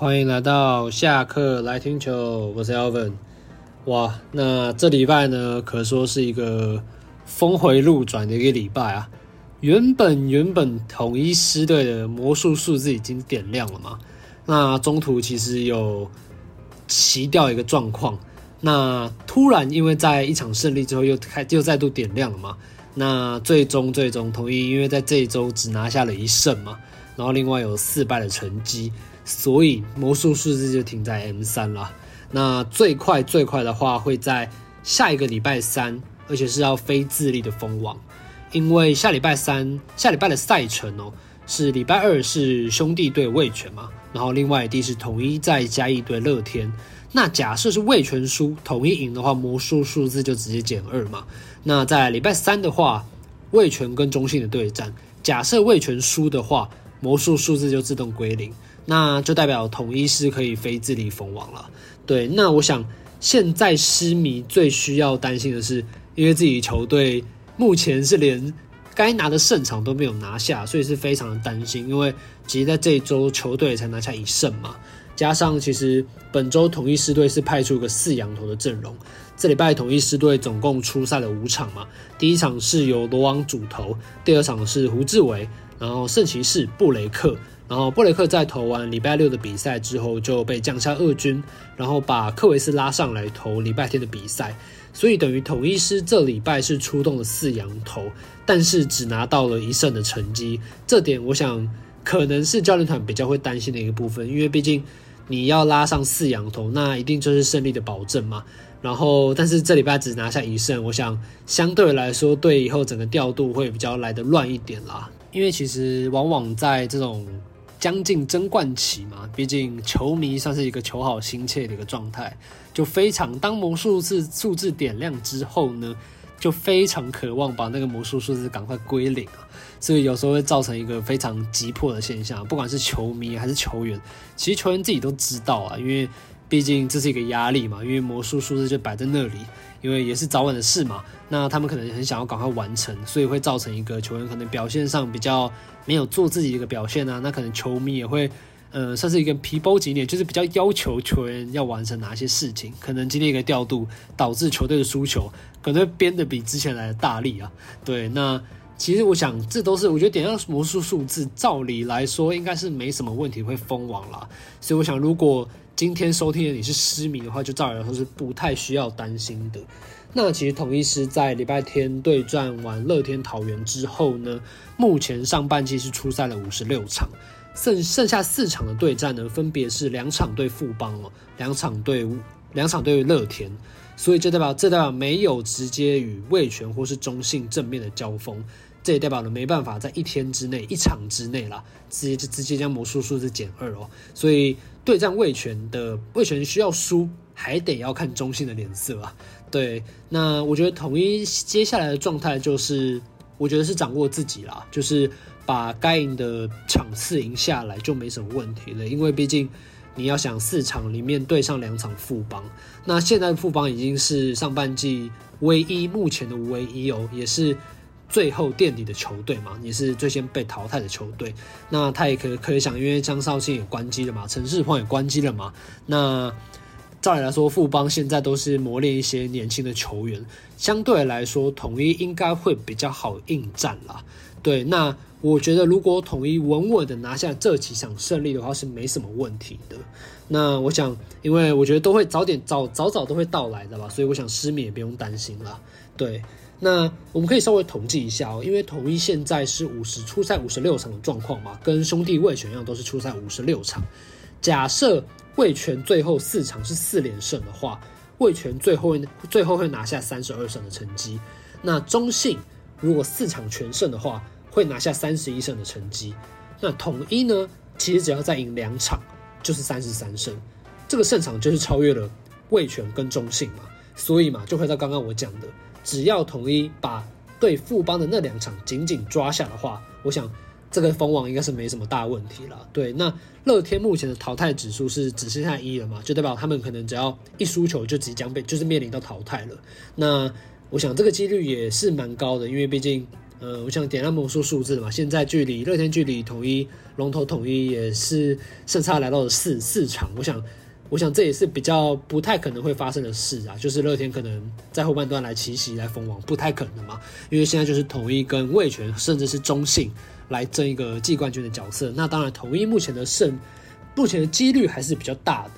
欢迎来到下课来听球，我是 Alvin。哇，那这礼拜呢，可说是一个峰回路转的一个礼拜啊。原本原本统一师队的魔术数字已经点亮了嘛，那中途其实有奇掉一个状况，那突然因为在一场胜利之后又开又再度点亮了嘛。那最终最终统一，因为在这一周只拿下了一胜嘛，然后另外有四败的成绩，所以魔术数字就停在 M 三了。那最快最快的话会在下一个礼拜三，而且是要非自立的封王，因为下礼拜三下礼拜的赛程哦，是礼拜二是兄弟队味全嘛，然后另外一地是统一再加一队乐天。那假设是味全输，统一赢的话，魔术数字就直接减二嘛。那在礼拜三的话，味全跟中信的对战，假设味全输的话，魔术数字就自动归零，那就代表统一狮可以非自力封王了。对，那我想现在狮迷最需要担心的是，因为自己球队目前是连该拿的胜场都没有拿下，所以是非常的担心。因为其实在这一周球队才拿下一胜嘛。加上其实本周统一狮队是派出一个四羊头的阵容，这礼拜统一狮队总共出赛了五场嘛，第一场是由罗王主投，第二场是胡志伟，然后圣骑士布雷克，然后布雷克在投完礼拜六的比赛之后就被降下二军，然后把克维斯拉上来投礼拜天的比赛，所以等于统一狮这礼拜是出动了四洋投，但是只拿到了一胜的成绩，这点我想可能是教练团比较会担心的一个部分，因为毕竟。你要拉上四洋投，那一定就是胜利的保证嘛。然后，但是这礼拜只拿下一胜，我想相对来说，对以后整个调度会比较来得乱一点啦。因为其实往往在这种将近争冠期嘛，毕竟球迷算是一个求好心切的一个状态，就非常当魔术字数字点亮之后呢，就非常渴望把那个魔术数字赶快归零啊。所以有时候会造成一个非常急迫的现象，不管是球迷还是球员，其实球员自己都知道啊，因为毕竟这是一个压力嘛，因为魔术数字就摆在那里，因为也是早晚的事嘛，那他们可能很想要赶快完成，所以会造成一个球员可能表现上比较没有做自己的一个表现啊，那可能球迷也会，呃，算是一个皮包骨脸，就是比较要求球员要完成哪些事情，可能今天一个调度导致球队的输球，可能编得比之前来的大力啊，对，那。其实我想，这都是我觉得点亮魔术数字，照理来说应该是没什么问题会封王啦。所以我想，如果今天收听的你是失迷的话，就照理来说是不太需要担心的。那其实统一师在礼拜天对战完乐天桃园之后呢，目前上半季是出赛了五十六场，剩剩下四场的对战呢，分别是两场对富邦哦，两场对两场对乐天，所以这代表这代表没有直接与味全或是中信正面的交锋。这也代表了没办法在一天之内、一场之内啦，直接就直接将魔术数字减二哦。所以对战魏权的魏权需要输，还得要看中信的脸色啊。对，那我觉得统一接下来的状态就是，我觉得是掌握自己啦，就是把该赢的场次赢下来就没什么问题了。因为毕竟你要想四场里面对上两场富邦，那现在富邦已经是上半季唯一目前的唯一哦，也是。最后垫底的球队嘛，也是最先被淘汰的球队。那他也可以可以想，因为江少庆也关机了嘛，陈世鹏也关机了嘛。那照理来说，富邦现在都是磨练一些年轻的球员，相对来说，统一应该会比较好应战啦。对，那我觉得如果统一稳稳的拿下这几场胜利的话，是没什么问题的。那我想，因为我觉得都会早点早早早都会到来的吧，所以我想狮迷也不用担心啦。对。那我们可以稍微统计一下哦，因为统一现在是五十出赛五十六场的状况嘛，跟兄弟味全一样，都是出赛五十六场。假设魏全最后四场是四连胜的话，魏全最后最后会拿下三十二胜的成绩。那中信如果四场全胜的话，会拿下三十一胜的成绩。那统一呢，其实只要再赢两场就是三十三胜，这个胜场就是超越了魏全跟中信嘛，所以嘛，就回到刚刚我讲的。只要统一把对富邦的那两场紧紧抓下的话，我想这个封王应该是没什么大问题了。对，那乐天目前的淘汰指数是只剩下一了嘛，就代表他们可能只要一输球就即将被就是面临到淘汰了。那我想这个几率也是蛮高的，因为毕竟呃，我想点那么说数字嘛，现在距离乐天距离统一龙头统一也是胜差来到了四四场，我想。我想这也是比较不太可能会发生的事啊，就是乐天可能在后半段来奇袭来封王，不太可能嘛，因为现在就是统一跟味全甚至是中信来争一个季冠军的角色，那当然统一目前的胜，目前的几率还是比较大的。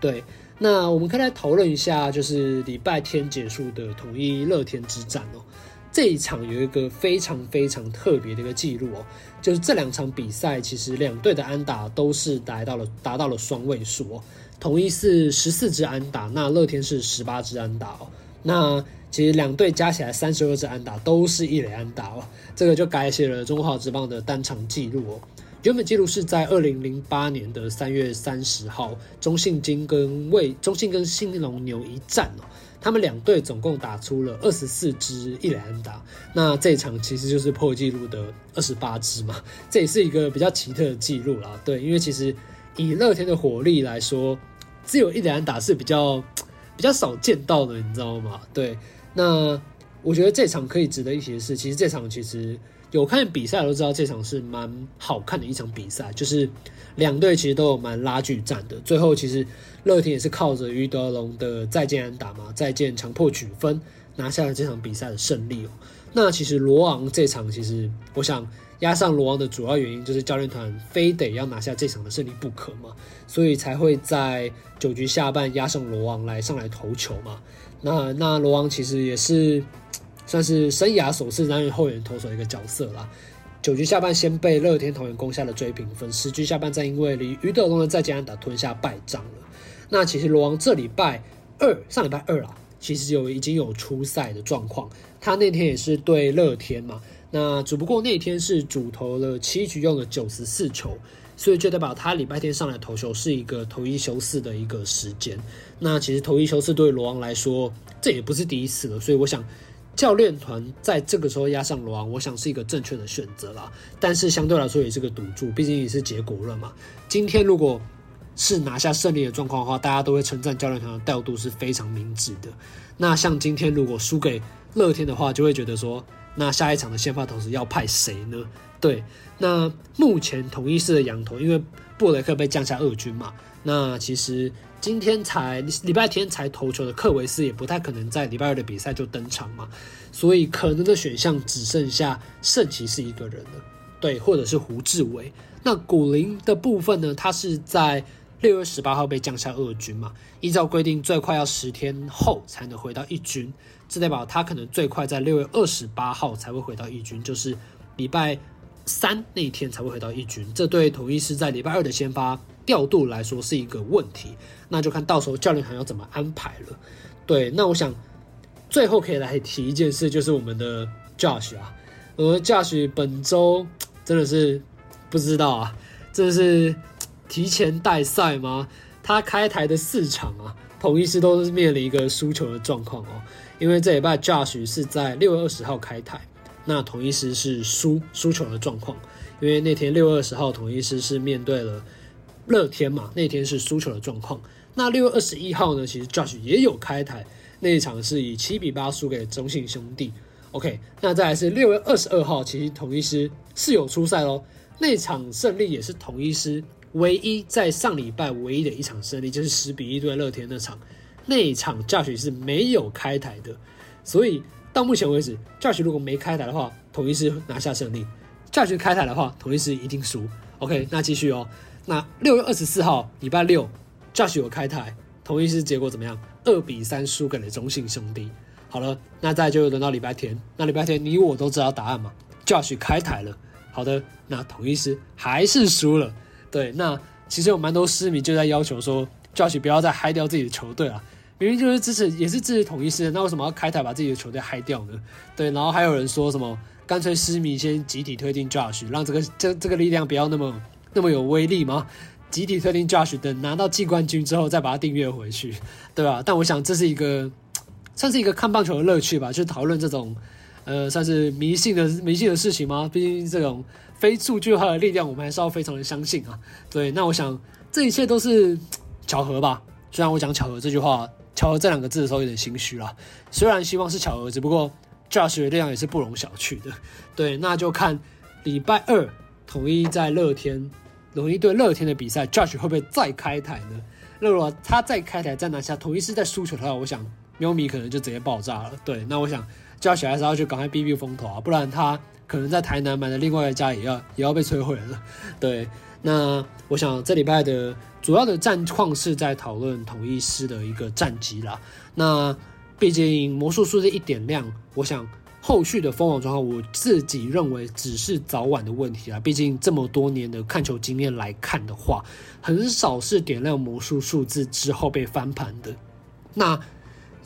对，那我们可以来讨论一下，就是礼拜天结束的统一乐天之战哦，这一场有一个非常非常特别的一个记录哦，就是这两场比赛其实两队的安打都是达到了达到了双位数哦。统一是十四支安打，那乐天是十八支安打哦。那其实两队加起来三十二支安打，都是一垒安打哦。这个就改写了中华职棒的单场纪录哦。原本纪录是在二零零八年的三月三十号，中信金跟味中信跟兴农牛一战哦，他们两队总共打出了二十四支一垒安打。那这一场其实就是破纪录的二十八支嘛，这也是一个比较奇特的纪录啦。对，因为其实。以乐天的火力来说，只有一两打是比较比较少见到的，你知道吗？对，那我觉得这场可以值得一提的是，其实这场其实有看比赛都知道，这场是蛮好看的一场比赛，就是两队其实都有蛮拉锯战的。最后其实乐天也是靠着于德龙的再见安打嘛，再见强迫取分，拿下了这场比赛的胜利哦。那其实罗昂这场，其实我想。压上罗王的主要原因就是教练团非得要拿下这场的胜利不可嘛，所以才会在九局下半压上罗王来上来投球嘛。那那罗王其实也是算是生涯首次担任后援投手的一个角色啦。九局下半先被乐天桃园攻下了追平分，十局下半再因为离余德龙的再见安打吞下败仗了。那其实罗王这礼拜二上礼拜二啊，其实有已经有出赛的状况，他那天也是对乐天嘛。那只不过那天是主投了七局，用了九十四球，所以就代表他礼拜天上来投球是一个投一休四的一个时间。那其实投一休四对罗王来说，这也不是第一次了，所以我想教练团在这个时候压上罗王，我想是一个正确的选择啦。但是相对来说也是个赌注，毕竟也是结果论嘛。今天如果是拿下胜利的状况的话，大家都会称赞教练团的调度是非常明智的。那像今天如果输给乐天的话，就会觉得说。那下一场的先发投手要派谁呢？对，那目前同一狮的洋投，因为布雷克被降下二军嘛，那其实今天才礼拜天才投球的克维斯也不太可能在礼拜二的比赛就登场嘛，所以可能的选项只剩下圣骑士一个人了，对，或者是胡志伟。那古林的部分呢，他是在六月十八号被降下二军嘛，依照规定最快要十天后才能回到一军。这代表他可能最快在六月二十八号才会回到一军，就是礼拜三那一天才会回到一军。这对统一狮在礼拜二的先发调度来说是一个问题，那就看到时候教练团要怎么安排了。对，那我想最后可以来提一件事，就是我们的 Josh 啊，而 Josh 本周真的是不知道啊，真的是提前带赛吗？他开台的四场啊，统一狮都是面临一个输球的状况哦。因为这礼拜 Josh 是在六月二十号开台，那统一狮是输输球的状况。因为那天六月二十号统一狮是面对了乐天嘛，那天是输球的状况。那六月二十一号呢，其实 Josh 也有开台，那一场是以七比八输给中信兄弟。OK，那再来是六月二十二号，其实统一狮是有出赛喽，那场胜利也是统一狮唯一在上礼拜唯一的一场胜利，就是十比一对乐天那场。那一场 Josh 是没有开台的，所以到目前为止，Josh 如果没开台的话，统一狮拿下胜利；Josh 开台的话，统一是一定输。OK，那继续哦。那六月二十四号礼拜六，Josh 有开台，统一是结果怎么样？二比三输给了中信兄弟。好了，那再就轮到礼拜天。那礼拜天你我都知道答案嘛？Josh 开台了。好的，那统一是还是输了。对，那其实有蛮多狮迷就在要求说，Josh 不要再嗨掉自己的球队了。明明就是支持，也是支持统一狮的，那为什么要开台把自己的球队嗨掉呢？对，然后还有人说什么，干脆狮迷先集体推定 Josh，让这个这这个力量不要那么那么有威力吗？集体推定 Josh，等拿到季冠军之后再把它订阅回去，对吧？但我想这是一个算是一个看棒球的乐趣吧，就讨论这种呃算是迷信的迷信的事情吗？毕竟这种非数据化的力量，我们还是要非常的相信啊。对，那我想这一切都是巧合吧。虽然我讲巧合这句话。巧合这两个字的时候有点心虚啦，虽然希望是巧合，只不过 Josh 的力量也是不容小觑的。对，那就看礼拜二统一在乐天，统一对乐天的比赛，Josh 会不会再开台呢？那如果他再开台再拿下，统一是在输球的话，我想喵咪可能就直接爆炸了。对，那我想 Josh 还是要去赶快避避风头啊，不然他可能在台南买的另外一家也要也要被摧毁了。对，那我想这礼拜的主要的战况是在讨论统一师的一个战绩啦。那毕竟魔术数字一点亮，我想后续的封王状况，我自己认为只是早晚的问题啊。毕竟这么多年的看球经验来看的话，很少是点亮魔术数字之后被翻盘的。那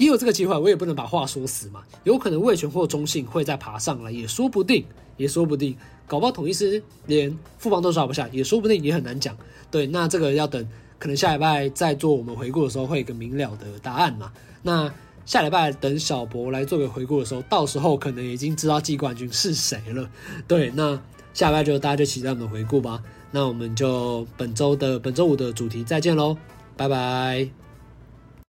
也有这个机会，我也不能把话说死嘛。有可能魏全或中信会再爬上来，也说不定，也说不定。搞不好统一师连富邦都抓不下，也说不定，也很难讲。对，那这个要等，可能下礼拜再做我们回顾的时候，会有一个明了的答案嘛。那。下礼拜等小博来做个回顾的时候，到时候可能已经知道季冠军是谁了。对，那下礼拜就大家就期待我们回顾吧。那我们就本周的本周五的主题再见喽，拜拜。